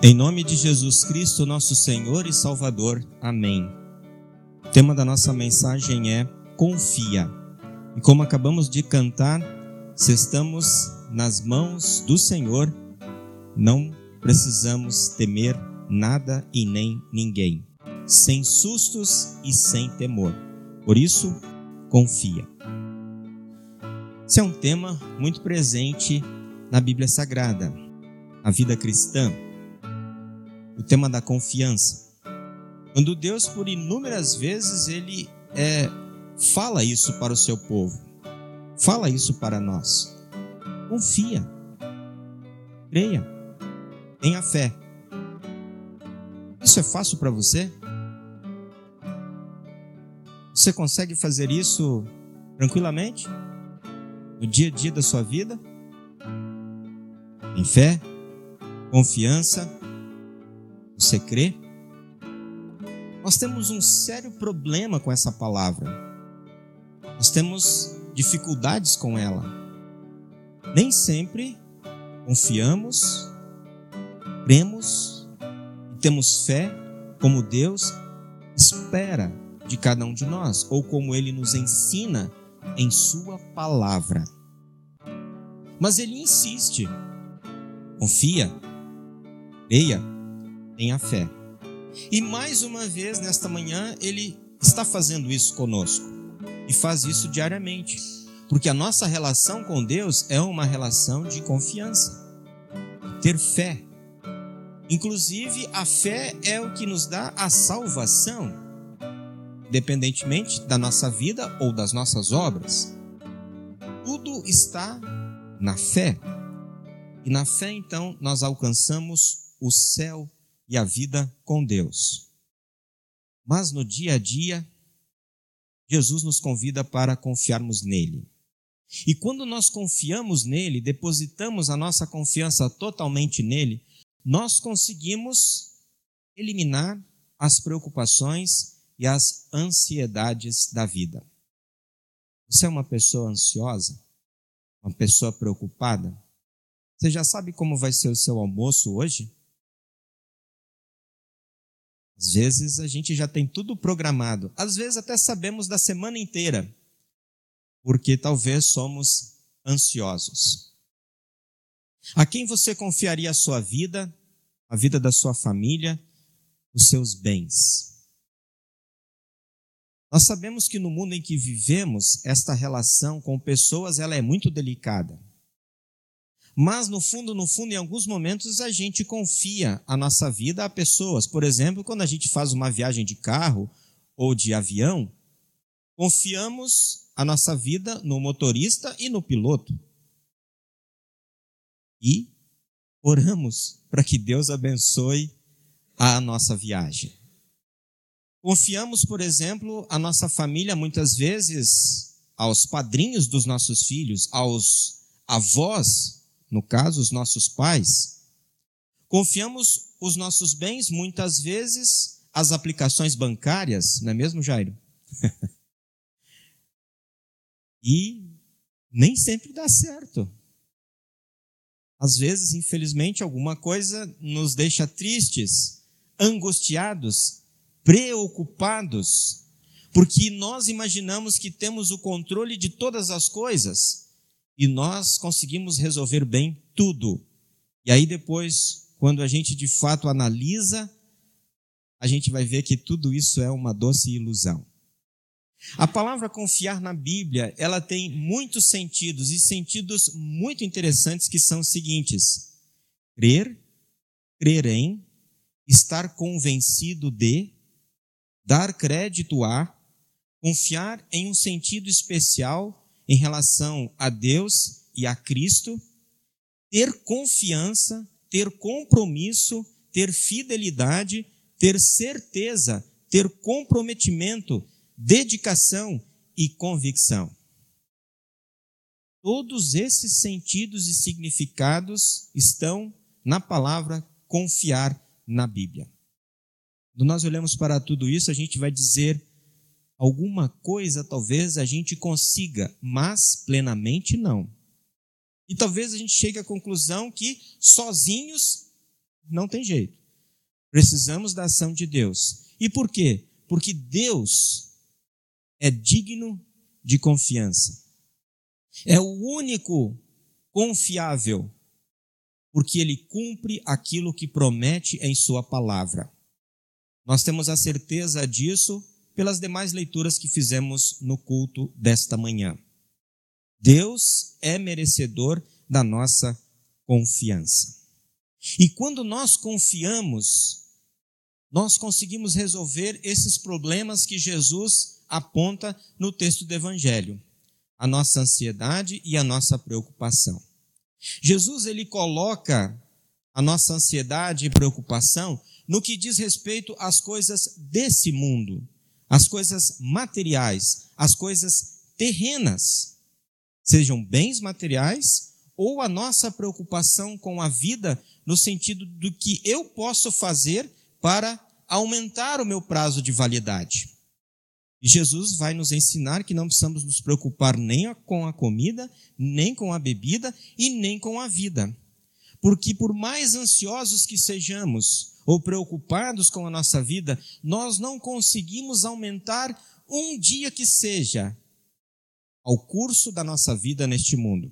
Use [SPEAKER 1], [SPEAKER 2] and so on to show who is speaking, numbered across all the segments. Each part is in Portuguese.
[SPEAKER 1] Em nome de Jesus Cristo, nosso Senhor e Salvador. Amém. O tema da nossa mensagem é Confia. E como acabamos de cantar, se estamos nas mãos do Senhor, não precisamos temer nada e nem ninguém, sem sustos e sem temor. Por isso, confia. Esse é um tema muito presente na Bíblia Sagrada, a vida cristã o tema da confiança. Quando Deus, por inúmeras vezes, ele é, fala isso para o seu povo, fala isso para nós. Confia, creia, tenha fé. Isso é fácil para você? Você consegue fazer isso tranquilamente? No dia a dia da sua vida? Em fé, confiança, você crê? Nós temos um sério problema com essa palavra. Nós temos dificuldades com ela. Nem sempre confiamos, cremos e temos fé como Deus espera de cada um de nós, ou como Ele nos ensina em Sua palavra. Mas Ele insiste: confia, creia tenha fé. E mais uma vez, nesta manhã, ele está fazendo isso conosco. E faz isso diariamente. Porque a nossa relação com Deus é uma relação de confiança, ter fé. Inclusive, a fé é o que nos dá a salvação, independentemente da nossa vida ou das nossas obras. Tudo está na fé. E na fé, então, nós alcançamos o céu e a vida com Deus. Mas no dia a dia, Jesus nos convida para confiarmos nele. E quando nós confiamos nele, depositamos a nossa confiança totalmente nele, nós conseguimos eliminar as preocupações e as ansiedades da vida. Você é uma pessoa ansiosa? Uma pessoa preocupada? Você já sabe como vai ser o seu almoço hoje? Às vezes a gente já tem tudo programado, às vezes até sabemos da semana inteira, porque talvez somos ansiosos. A quem você confiaria a sua vida, a vida da sua família, os seus bens? Nós sabemos que no mundo em que vivemos, esta relação com pessoas ela é muito delicada. Mas no fundo, no fundo, em alguns momentos a gente confia a nossa vida a pessoas. Por exemplo, quando a gente faz uma viagem de carro ou de avião, confiamos a nossa vida no motorista e no piloto. E oramos para que Deus abençoe a nossa viagem. Confiamos, por exemplo, a nossa família muitas vezes aos padrinhos dos nossos filhos, aos avós no caso, os nossos pais, confiamos os nossos bens muitas vezes às aplicações bancárias, não é mesmo, Jairo? e nem sempre dá certo. Às vezes, infelizmente, alguma coisa nos deixa tristes, angustiados, preocupados, porque nós imaginamos que temos o controle de todas as coisas e nós conseguimos resolver bem tudo. E aí depois, quando a gente de fato analisa, a gente vai ver que tudo isso é uma doce ilusão. A palavra confiar na Bíblia, ela tem muitos sentidos e sentidos muito interessantes que são os seguintes: crer, crer em, estar convencido de, dar crédito a, confiar em um sentido especial em relação a Deus e a Cristo, ter confiança, ter compromisso, ter fidelidade, ter certeza, ter comprometimento, dedicação e convicção. Todos esses sentidos e significados estão na palavra confiar na Bíblia. Quando nós olhamos para tudo isso, a gente vai dizer alguma coisa talvez a gente consiga, mas plenamente não. E talvez a gente chegue à conclusão que sozinhos Não tem jeito. Precisamos da ação de Deus. E por quê? Porque Deus é digno de confiança. É o único confiável, porque ele cumpre aquilo que promete em Sua palavra. Nós temos a certeza disso pelas demais leituras que fizemos no culto desta manhã. Deus é merecedor da nossa confiança. E quando nós confiamos, nós conseguimos resolver esses problemas que Jesus aponta no texto do Evangelho a nossa ansiedade e a nossa preocupação. Jesus ele coloca a nossa ansiedade e preocupação no que diz respeito às coisas desse mundo, às coisas materiais, às coisas terrenas, sejam bens materiais ou a nossa preocupação com a vida no sentido do que eu posso fazer para aumentar o meu prazo de validade. E Jesus vai nos ensinar que não precisamos nos preocupar nem com a comida, nem com a bebida e nem com a vida. Porque por mais ansiosos que sejamos ou preocupados com a nossa vida, nós não conseguimos aumentar um dia que seja ao curso da nossa vida neste mundo.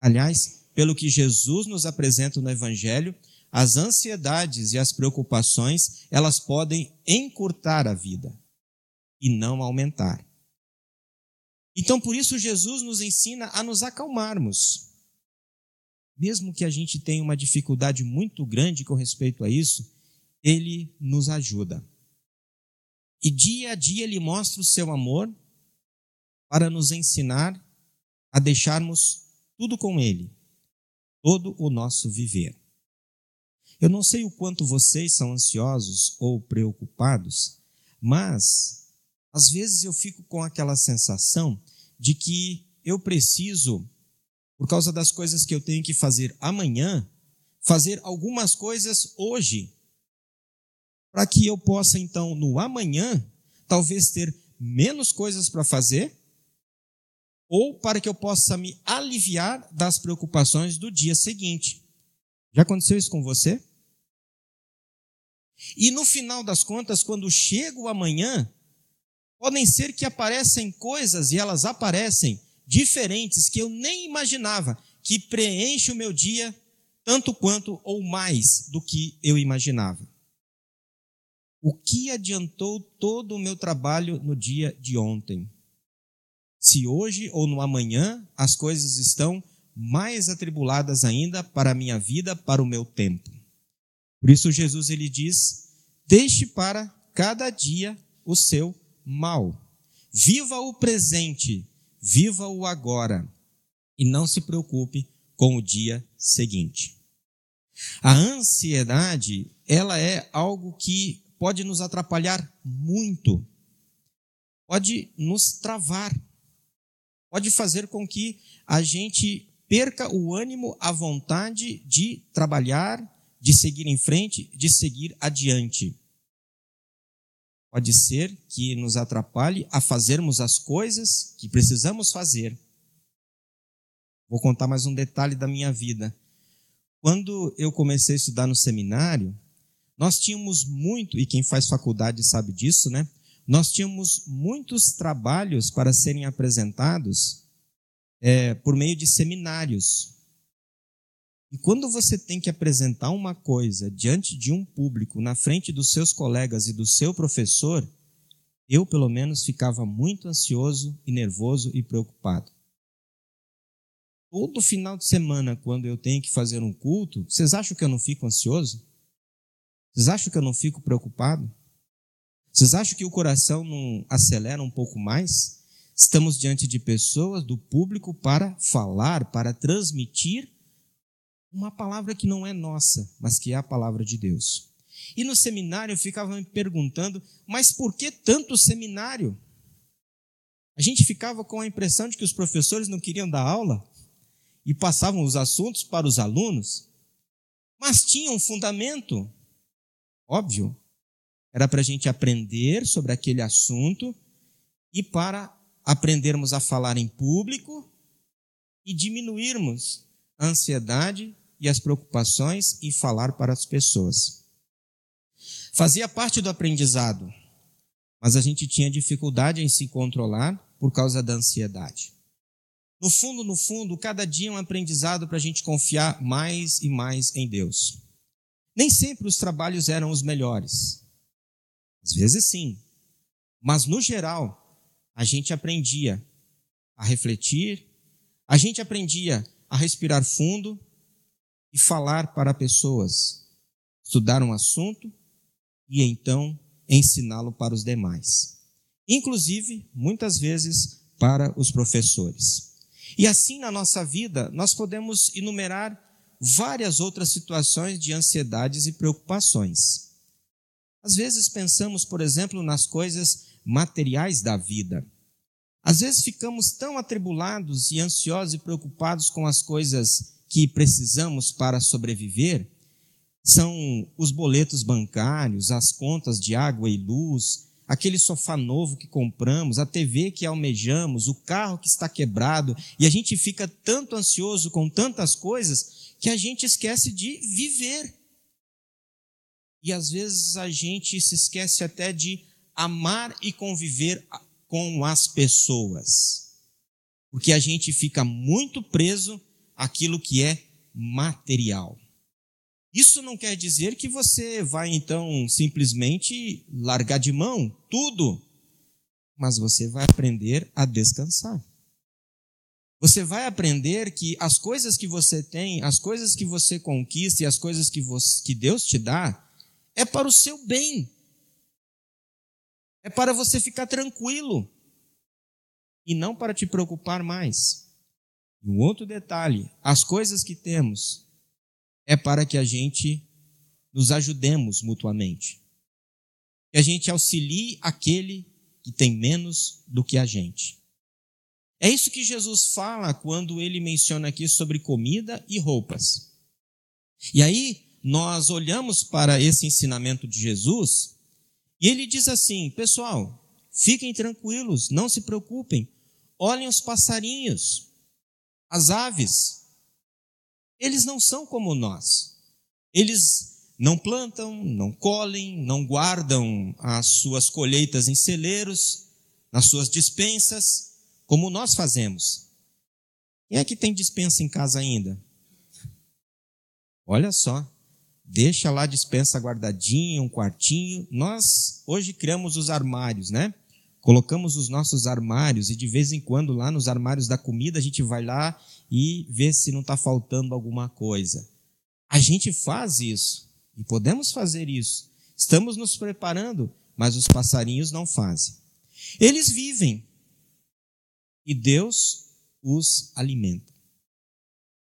[SPEAKER 1] Aliás, pelo que Jesus nos apresenta no Evangelho, as ansiedades e as preocupações, elas podem encurtar a vida e não aumentar. Então, por isso, Jesus nos ensina a nos acalmarmos. Mesmo que a gente tenha uma dificuldade muito grande com respeito a isso, ele nos ajuda. E dia a dia ele mostra o seu amor para nos ensinar a deixarmos tudo com ele, todo o nosso viver. Eu não sei o quanto vocês são ansiosos ou preocupados, mas às vezes eu fico com aquela sensação de que eu preciso, por causa das coisas que eu tenho que fazer amanhã, fazer algumas coisas hoje, para que eu possa então no amanhã talvez ter menos coisas para fazer, ou para que eu possa me aliviar das preocupações do dia seguinte. Já aconteceu isso com você? E no final das contas, quando chega o amanhã, Podem ser que aparecem coisas e elas aparecem diferentes que eu nem imaginava, que preenche o meu dia tanto quanto ou mais do que eu imaginava. O que adiantou todo o meu trabalho no dia de ontem? Se hoje ou no amanhã as coisas estão mais atribuladas ainda para a minha vida, para o meu tempo. Por isso Jesus ele diz: "Deixe para cada dia o seu mal. Viva o presente, viva o agora e não se preocupe com o dia seguinte. A ansiedade, ela é algo que pode nos atrapalhar muito. Pode nos travar. Pode fazer com que a gente perca o ânimo, a vontade de trabalhar, de seguir em frente, de seguir adiante pode ser que nos atrapalhe a fazermos as coisas que precisamos fazer. Vou contar mais um detalhe da minha vida. Quando eu comecei a estudar no seminário, nós tínhamos muito, e quem faz faculdade sabe disso, né? Nós tínhamos muitos trabalhos para serem apresentados é, por meio de seminários. E quando você tem que apresentar uma coisa diante de um público, na frente dos seus colegas e do seu professor, eu, pelo menos, ficava muito ansioso e nervoso e preocupado. Todo final de semana, quando eu tenho que fazer um culto, vocês acham que eu não fico ansioso? Vocês acham que eu não fico preocupado? Vocês acham que o coração não acelera um pouco mais? Estamos diante de pessoas, do público, para falar, para transmitir uma palavra que não é nossa, mas que é a palavra de Deus. E no seminário eu ficava me perguntando, mas por que tanto seminário? A gente ficava com a impressão de que os professores não queriam dar aula e passavam os assuntos para os alunos, mas tinha um fundamento, óbvio, era para a gente aprender sobre aquele assunto e para aprendermos a falar em público e diminuirmos a ansiedade e as preocupações e falar para as pessoas. Fazia parte do aprendizado, mas a gente tinha dificuldade em se controlar por causa da ansiedade. No fundo, no fundo, cada dia é um aprendizado para a gente confiar mais e mais em Deus. Nem sempre os trabalhos eram os melhores. Às vezes sim. Mas no geral, a gente aprendia a refletir, a gente aprendia a respirar fundo e falar para pessoas, estudar um assunto e então ensiná-lo para os demais. Inclusive, muitas vezes, para os professores. E assim na nossa vida, nós podemos enumerar várias outras situações de ansiedades e preocupações. Às vezes pensamos, por exemplo, nas coisas materiais da vida. Às vezes ficamos tão atribulados e ansiosos e preocupados com as coisas que precisamos para sobreviver, são os boletos bancários, as contas de água e luz, aquele sofá novo que compramos, a TV que almejamos, o carro que está quebrado, e a gente fica tanto ansioso com tantas coisas que a gente esquece de viver. E às vezes a gente se esquece até de amar e conviver com as pessoas. Porque a gente fica muito preso àquilo que é material. Isso não quer dizer que você vai então simplesmente largar de mão tudo, mas você vai aprender a descansar. Você vai aprender que as coisas que você tem, as coisas que você conquista e as coisas que, você, que Deus te dá, é para o seu bem. É para você ficar tranquilo e não para te preocupar mais. Um outro detalhe: as coisas que temos é para que a gente nos ajudemos mutuamente. Que a gente auxilie aquele que tem menos do que a gente. É isso que Jesus fala quando ele menciona aqui sobre comida e roupas. E aí, nós olhamos para esse ensinamento de Jesus e ele diz assim: pessoal, fiquem tranquilos, não se preocupem, olhem os passarinhos, as aves, eles não são como nós, eles não plantam, não colhem, não guardam as suas colheitas em celeiros, nas suas dispensas, como nós fazemos. Quem é que tem dispensa em casa ainda? Olha só, deixa lá a dispensa guardadinha, um quartinho. Nós hoje criamos os armários, né? Colocamos os nossos armários e de vez em quando lá nos armários da comida a gente vai lá e vê se não está faltando alguma coisa. A gente faz isso e podemos fazer isso. Estamos nos preparando, mas os passarinhos não fazem. Eles vivem e Deus os alimenta.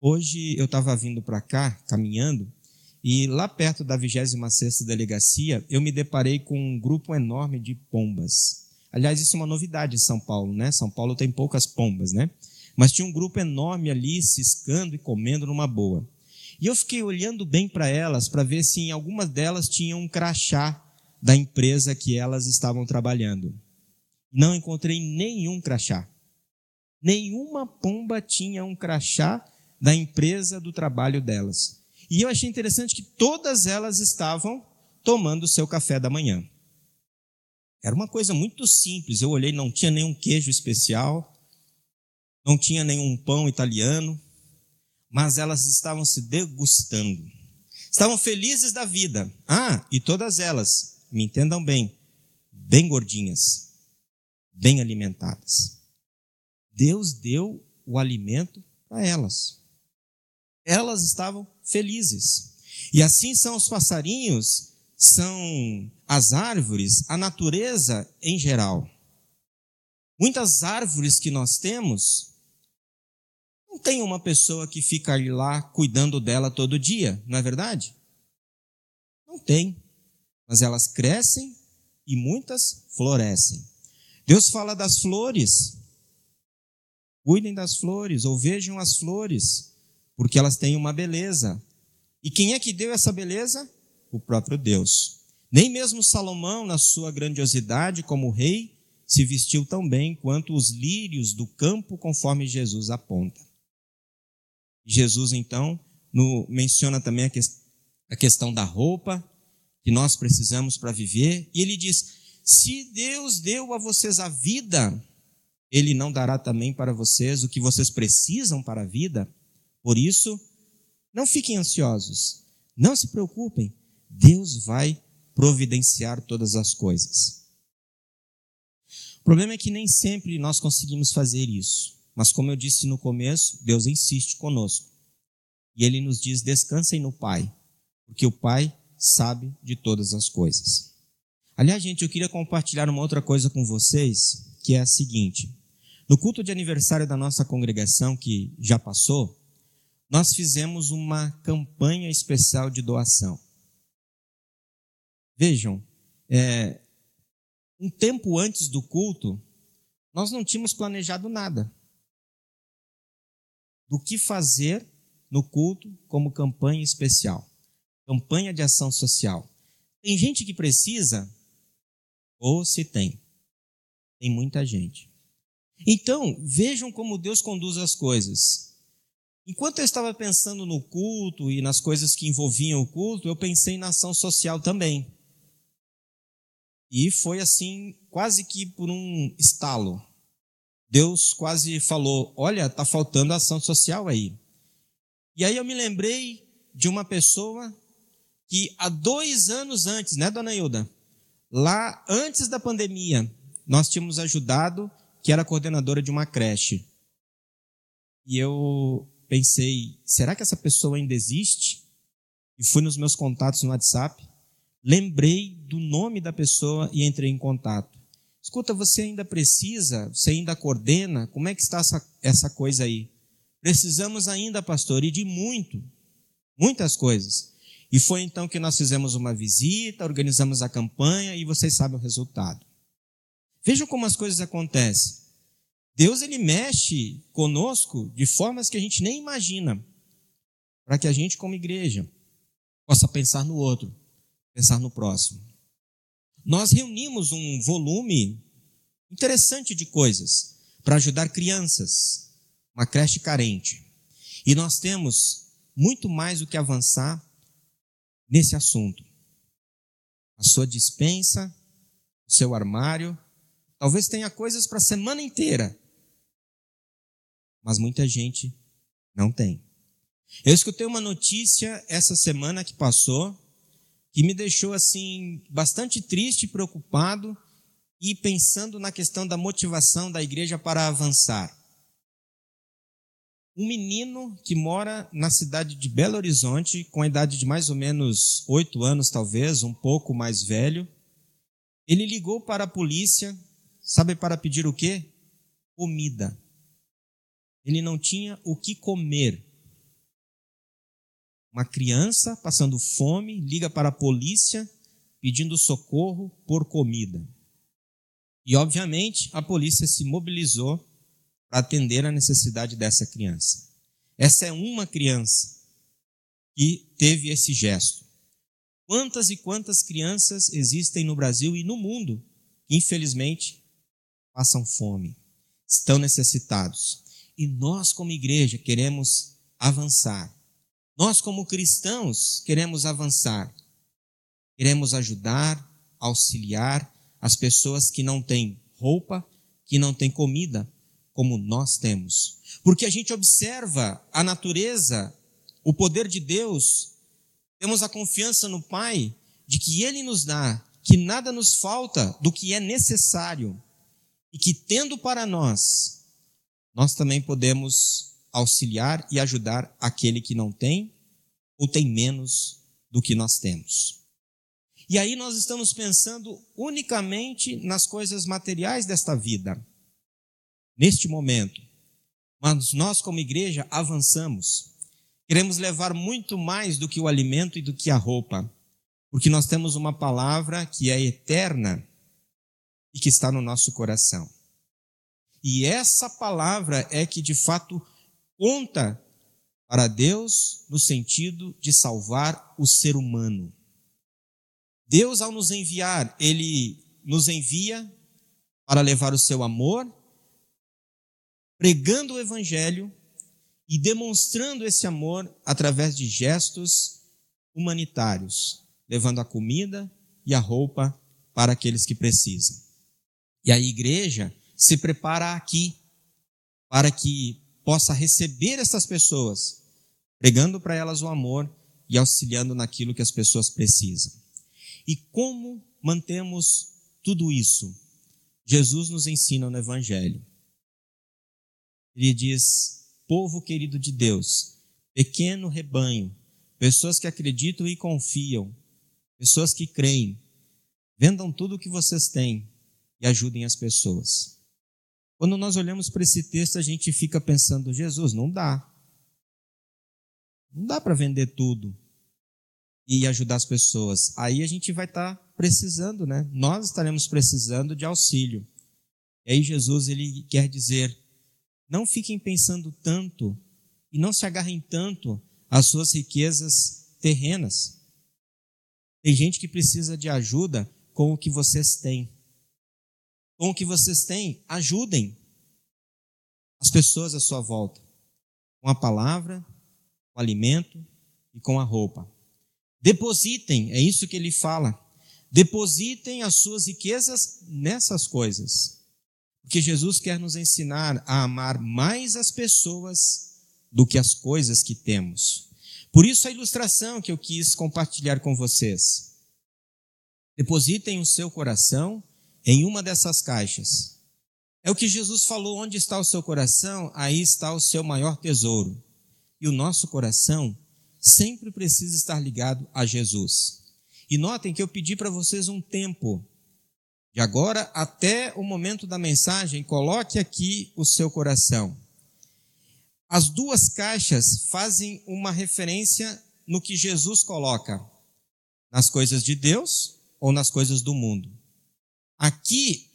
[SPEAKER 1] Hoje eu estava vindo para cá, caminhando, e lá perto da 26ª delegacia, eu me deparei com um grupo enorme de pombas. Aliás, isso é uma novidade em São Paulo, né? São Paulo tem poucas pombas, né? Mas tinha um grupo enorme ali ciscando e comendo numa boa. E eu fiquei olhando bem para elas para ver se em algumas delas tinham um crachá da empresa que elas estavam trabalhando. Não encontrei nenhum crachá. Nenhuma pomba tinha um crachá da empresa do trabalho delas. E eu achei interessante que todas elas estavam tomando seu café da manhã. Era uma coisa muito simples. Eu olhei, não tinha nenhum queijo especial, não tinha nenhum pão italiano, mas elas estavam se degustando. Estavam felizes da vida. Ah, e todas elas, me entendam bem, bem gordinhas, bem alimentadas. Deus deu o alimento para elas. Elas estavam felizes. E assim são os passarinhos, são as árvores, a natureza em geral. Muitas árvores que nós temos, não tem uma pessoa que fica ali lá cuidando dela todo dia, não é verdade? Não tem. Mas elas crescem e muitas florescem. Deus fala das flores. Cuidem das flores, ou vejam as flores porque elas têm uma beleza. E quem é que deu essa beleza? O próprio Deus. Nem mesmo Salomão, na sua grandiosidade como rei, se vestiu tão bem quanto os lírios do campo, conforme Jesus aponta. Jesus, então, no, menciona também a, que, a questão da roupa que nós precisamos para viver. E ele diz: se Deus deu a vocês a vida, Ele não dará também para vocês o que vocês precisam para a vida. Por isso, não fiquem ansiosos, não se preocupem, Deus vai providenciar todas as coisas. O problema é que nem sempre nós conseguimos fazer isso, mas como eu disse no começo, Deus insiste conosco. E Ele nos diz: descansem no Pai, porque o Pai sabe de todas as coisas. Aliás, gente, eu queria compartilhar uma outra coisa com vocês, que é a seguinte: no culto de aniversário da nossa congregação, que já passou, nós fizemos uma campanha especial de doação. Vejam, é, um tempo antes do culto, nós não tínhamos planejado nada do que fazer no culto como campanha especial, campanha de ação social. Tem gente que precisa, ou se tem, tem muita gente. Então, vejam como Deus conduz as coisas. Enquanto eu estava pensando no culto e nas coisas que envolviam o culto, eu pensei na ação social também. E foi assim, quase que por um estalo. Deus quase falou: Olha, está faltando ação social aí. E aí eu me lembrei de uma pessoa que há dois anos antes, né, dona Hilda? Lá antes da pandemia, nós tínhamos ajudado, que era coordenadora de uma creche. E eu pensei, será que essa pessoa ainda existe? E fui nos meus contatos no WhatsApp, lembrei do nome da pessoa e entrei em contato. Escuta, você ainda precisa, você ainda coordena, como é que está essa, essa coisa aí? Precisamos ainda, pastor, e de muito, muitas coisas. E foi então que nós fizemos uma visita, organizamos a campanha e vocês sabem o resultado. Vejam como as coisas acontecem. Deus ele mexe conosco de formas que a gente nem imagina, para que a gente como igreja possa pensar no outro, pensar no próximo. Nós reunimos um volume interessante de coisas para ajudar crianças, uma creche carente. E nós temos muito mais do que avançar nesse assunto. A sua dispensa, o seu armário, talvez tenha coisas para a semana inteira mas muita gente não tem. Eu escutei uma notícia essa semana que passou que me deixou assim bastante triste preocupado e pensando na questão da motivação da igreja para avançar. Um menino que mora na cidade de Belo Horizonte, com a idade de mais ou menos oito anos, talvez, um pouco mais velho, ele ligou para a polícia, sabe para pedir o quê? Comida ele não tinha o que comer. Uma criança passando fome liga para a polícia pedindo socorro por comida. E, obviamente, a polícia se mobilizou para atender a necessidade dessa criança. Essa é uma criança que teve esse gesto. Quantas e quantas crianças existem no Brasil e no mundo que, infelizmente, passam fome, estão necessitados. E nós, como igreja, queremos avançar. Nós, como cristãos, queremos avançar. Queremos ajudar, auxiliar as pessoas que não têm roupa, que não têm comida, como nós temos. Porque a gente observa a natureza, o poder de Deus, temos a confiança no Pai de que Ele nos dá, que nada nos falta do que é necessário e que, tendo para nós nós também podemos auxiliar e ajudar aquele que não tem ou tem menos do que nós temos. E aí nós estamos pensando unicamente nas coisas materiais desta vida, neste momento. Mas nós, como igreja, avançamos. Queremos levar muito mais do que o alimento e do que a roupa, porque nós temos uma palavra que é eterna e que está no nosso coração. E essa palavra é que de fato conta para Deus no sentido de salvar o ser humano. Deus, ao nos enviar, ele nos envia para levar o seu amor, pregando o evangelho e demonstrando esse amor através de gestos humanitários, levando a comida e a roupa para aqueles que precisam. E a igreja se prepara aqui para que possa receber essas pessoas, pregando para elas o amor e auxiliando naquilo que as pessoas precisam. E como mantemos tudo isso? Jesus nos ensina no Evangelho. Ele diz: povo querido de Deus, pequeno rebanho, pessoas que acreditam e confiam, pessoas que creem, vendam tudo o que vocês têm e ajudem as pessoas. Quando nós olhamos para esse texto, a gente fica pensando: Jesus, não dá. Não dá para vender tudo e ajudar as pessoas. Aí a gente vai estar tá precisando, né? Nós estaremos precisando de auxílio. E aí Jesus ele quer dizer: não fiquem pensando tanto e não se agarrem tanto às suas riquezas terrenas. Tem gente que precisa de ajuda com o que vocês têm. Com o que vocês têm, ajudem as pessoas à sua volta. Com a palavra, com o alimento e com a roupa. Depositem, é isso que ele fala. Depositem as suas riquezas nessas coisas. Porque Jesus quer nos ensinar a amar mais as pessoas do que as coisas que temos. Por isso a ilustração que eu quis compartilhar com vocês. Depositem o seu coração em uma dessas caixas. É o que Jesus falou: onde está o seu coração, aí está o seu maior tesouro. E o nosso coração sempre precisa estar ligado a Jesus. E notem que eu pedi para vocês um tempo. De agora até o momento da mensagem, coloque aqui o seu coração. As duas caixas fazem uma referência no que Jesus coloca, nas coisas de Deus ou nas coisas do mundo. Aqui,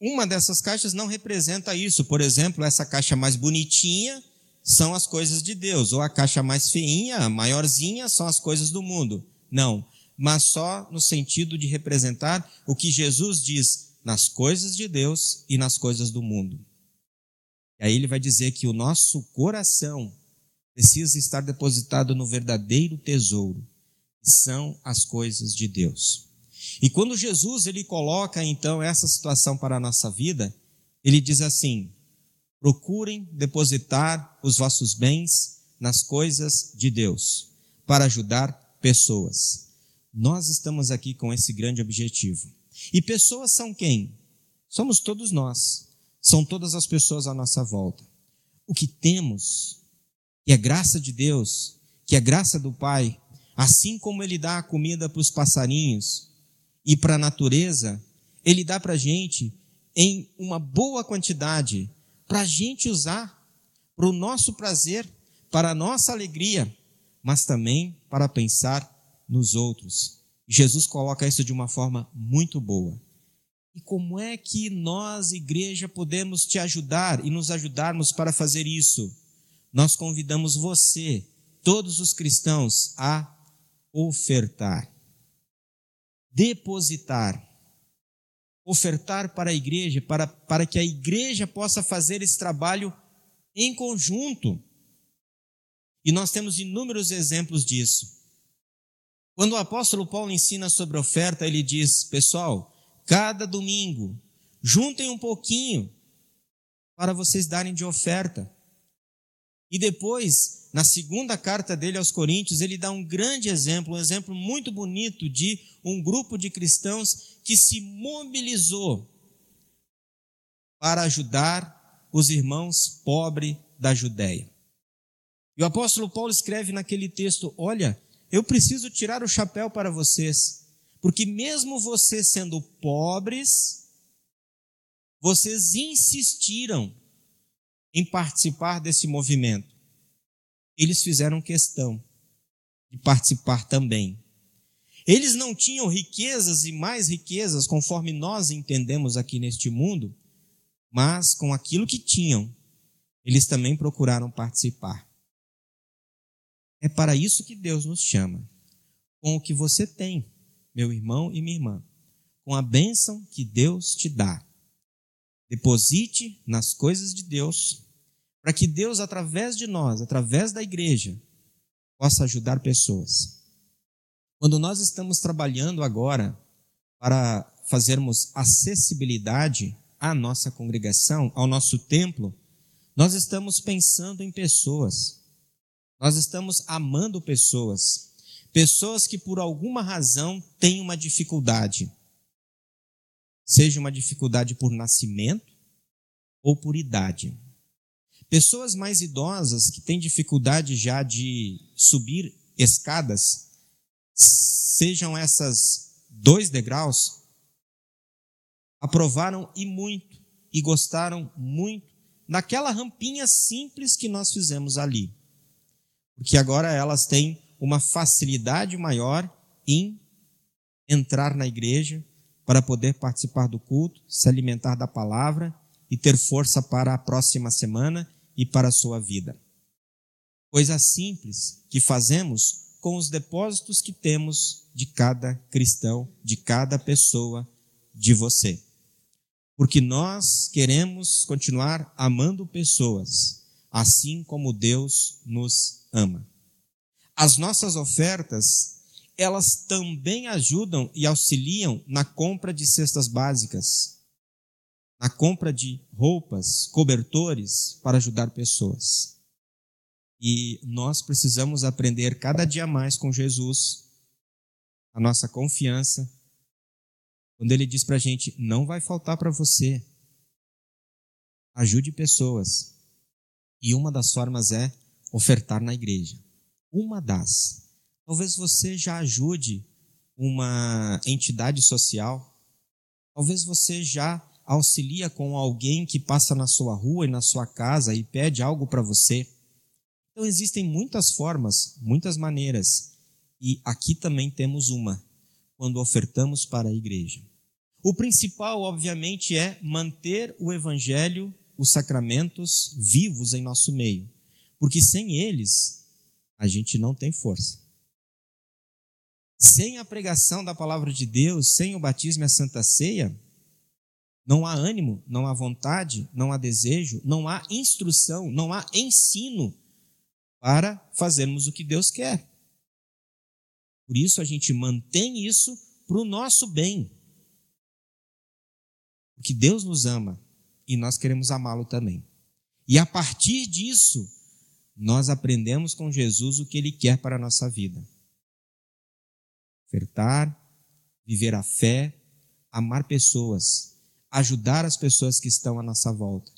[SPEAKER 1] uma dessas caixas não representa isso. Por exemplo, essa caixa mais bonitinha são as coisas de Deus, ou a caixa mais feinha, maiorzinha, são as coisas do mundo. Não, mas só no sentido de representar o que Jesus diz nas coisas de Deus e nas coisas do mundo. E aí ele vai dizer que o nosso coração precisa estar depositado no verdadeiro tesouro, que são as coisas de Deus. E quando Jesus ele coloca então essa situação para a nossa vida, ele diz assim: procurem depositar os vossos bens nas coisas de Deus, para ajudar pessoas. Nós estamos aqui com esse grande objetivo. E pessoas são quem? Somos todos nós. São todas as pessoas à nossa volta. O que temos, que é graça de Deus, que é graça do Pai, assim como Ele dá a comida para os passarinhos e para a natureza, Ele dá para a gente em uma boa quantidade para a gente usar para o nosso prazer, para a nossa alegria, mas também para pensar nos outros. Jesus coloca isso de uma forma muito boa. E como é que nós, igreja, podemos te ajudar e nos ajudarmos para fazer isso? Nós convidamos você, todos os cristãos, a ofertar, depositar ofertar para a igreja, para, para que a igreja possa fazer esse trabalho em conjunto. E nós temos inúmeros exemplos disso. Quando o apóstolo Paulo ensina sobre oferta, ele diz: pessoal, cada domingo, juntem um pouquinho para vocês darem de oferta. E depois, na segunda carta dele aos Coríntios, ele dá um grande exemplo, um exemplo muito bonito de um grupo de cristãos que se mobilizou para ajudar os irmãos pobres da Judéia. E o apóstolo Paulo escreve naquele texto: Olha, eu preciso tirar o chapéu para vocês, porque mesmo vocês sendo pobres, vocês insistiram em participar desse movimento. Eles fizeram questão de participar também. Eles não tinham riquezas e mais riquezas, conforme nós entendemos aqui neste mundo, mas com aquilo que tinham, eles também procuraram participar. É para isso que Deus nos chama. Com o que você tem, meu irmão e minha irmã, com a bênção que Deus te dá. Deposite nas coisas de Deus para que Deus, através de nós, através da igreja, possa ajudar pessoas. Quando nós estamos trabalhando agora para fazermos acessibilidade à nossa congregação, ao nosso templo, nós estamos pensando em pessoas. Nós estamos amando pessoas. Pessoas que por alguma razão têm uma dificuldade. Seja uma dificuldade por nascimento ou por idade. Pessoas mais idosas que têm dificuldade já de subir escadas, sejam essas dois degraus, aprovaram e muito, e gostaram muito naquela rampinha simples que nós fizemos ali. Porque agora elas têm uma facilidade maior em entrar na igreja para poder participar do culto, se alimentar da palavra e ter força para a próxima semana e para a sua vida. Coisa simples que fazemos com os depósitos que temos de cada cristão, de cada pessoa, de você porque nós queremos continuar amando pessoas, assim como Deus nos ama. As nossas ofertas, elas também ajudam e auxiliam na compra de cestas básicas, na compra de roupas, cobertores para ajudar pessoas. E nós precisamos aprender cada dia mais com Jesus a nossa confiança quando ele diz para a gente: não vai faltar para você. Ajude pessoas. E uma das formas é ofertar na igreja. Uma das. Talvez você já ajude uma entidade social. Talvez você já auxilia com alguém que passa na sua rua e na sua casa e pede algo para você. Então existem muitas formas, muitas maneiras. E aqui também temos uma quando ofertamos para a igreja. O principal, obviamente, é manter o evangelho, os sacramentos vivos em nosso meio, porque sem eles a gente não tem força. Sem a pregação da palavra de Deus, sem o batismo e a santa ceia, não há ânimo, não há vontade, não há desejo, não há instrução, não há ensino para fazermos o que Deus quer. Por isso a gente mantém isso para o nosso bem. Porque Deus nos ama e nós queremos amá-lo também. E a partir disso, nós aprendemos com Jesus o que ele quer para a nossa vida. Ofertar, viver a fé, amar pessoas, ajudar as pessoas que estão à nossa volta,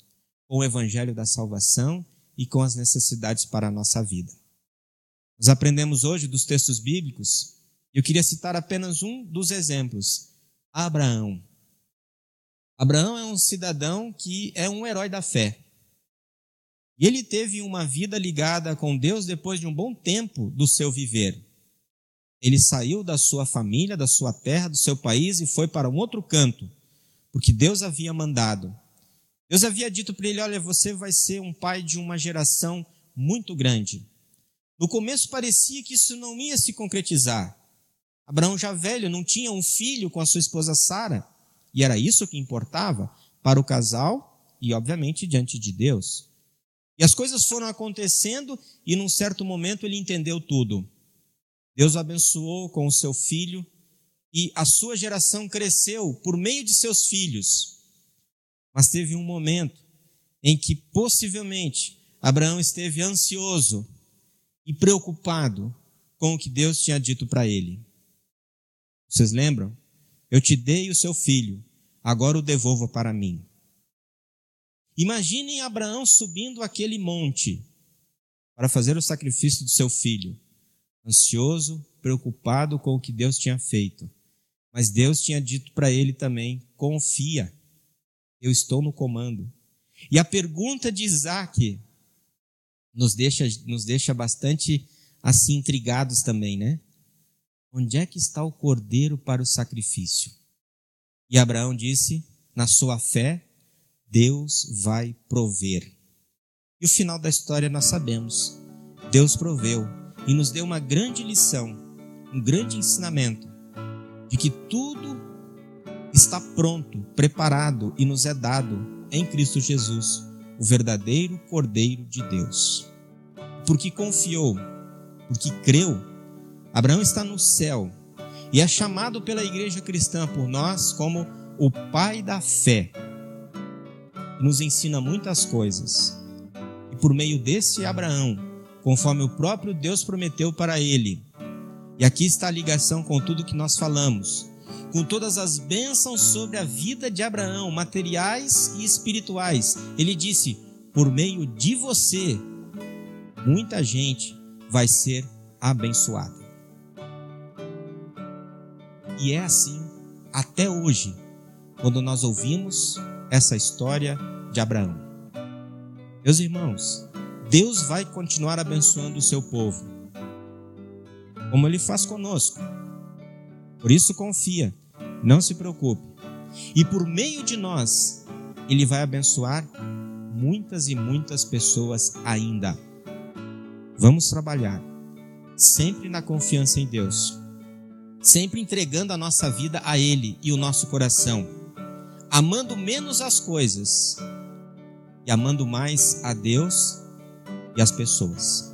[SPEAKER 1] com o evangelho da salvação e com as necessidades para a nossa vida. Nós aprendemos hoje dos textos bíblicos eu queria citar apenas um dos exemplos. Abraão. Abraão é um cidadão que é um herói da fé. E ele teve uma vida ligada com Deus depois de um bom tempo do seu viver. Ele saiu da sua família, da sua terra, do seu país e foi para um outro canto, porque Deus havia mandado. Deus havia dito para ele: Olha, você vai ser um pai de uma geração muito grande. No começo parecia que isso não ia se concretizar. Abraão já velho, não tinha um filho com a sua esposa Sara, e era isso que importava para o casal e, obviamente, diante de Deus. E as coisas foram acontecendo e, num certo momento, ele entendeu tudo. Deus o abençoou com o seu filho e a sua geração cresceu por meio de seus filhos. Mas teve um momento em que, possivelmente, Abraão esteve ansioso e preocupado com o que Deus tinha dito para ele. Vocês lembram? Eu te dei o seu filho, agora o devolva para mim. Imaginem Abraão subindo aquele monte para fazer o sacrifício do seu filho, ansioso, preocupado com o que Deus tinha feito. Mas Deus tinha dito para ele também: confia, eu estou no comando. E a pergunta de Isaac nos deixa, nos deixa bastante assim intrigados também, né? Onde é que está o cordeiro para o sacrifício? E Abraão disse: Na sua fé, Deus vai prover. E o final da história nós sabemos. Deus proveu e nos deu uma grande lição, um grande ensinamento de que tudo está pronto, preparado e nos é dado em Cristo Jesus o verdadeiro Cordeiro de Deus. Porque confiou, porque creu, Abraão está no céu e é chamado pela igreja cristã por nós como o pai da fé. Nos ensina muitas coisas. E por meio desse Abraão, conforme o próprio Deus prometeu para ele. E aqui está a ligação com tudo que nós falamos com todas as bênçãos sobre a vida de Abraão, materiais e espirituais. Ele disse: por meio de você, muita gente vai ser abençoada. E é assim até hoje, quando nós ouvimos essa história de Abraão. Meus irmãos, Deus vai continuar abençoando o seu povo, como ele faz conosco. Por isso confia, não se preocupe. E por meio de nós, ele vai abençoar muitas e muitas pessoas ainda. Vamos trabalhar sempre na confiança em Deus, sempre entregando a nossa vida a Ele e o nosso coração, amando menos as coisas e amando mais a Deus e as pessoas.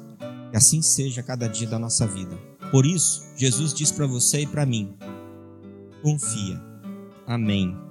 [SPEAKER 1] Que assim seja cada dia da nossa vida. Por isso, Jesus diz para você e para mim: confia. Amém.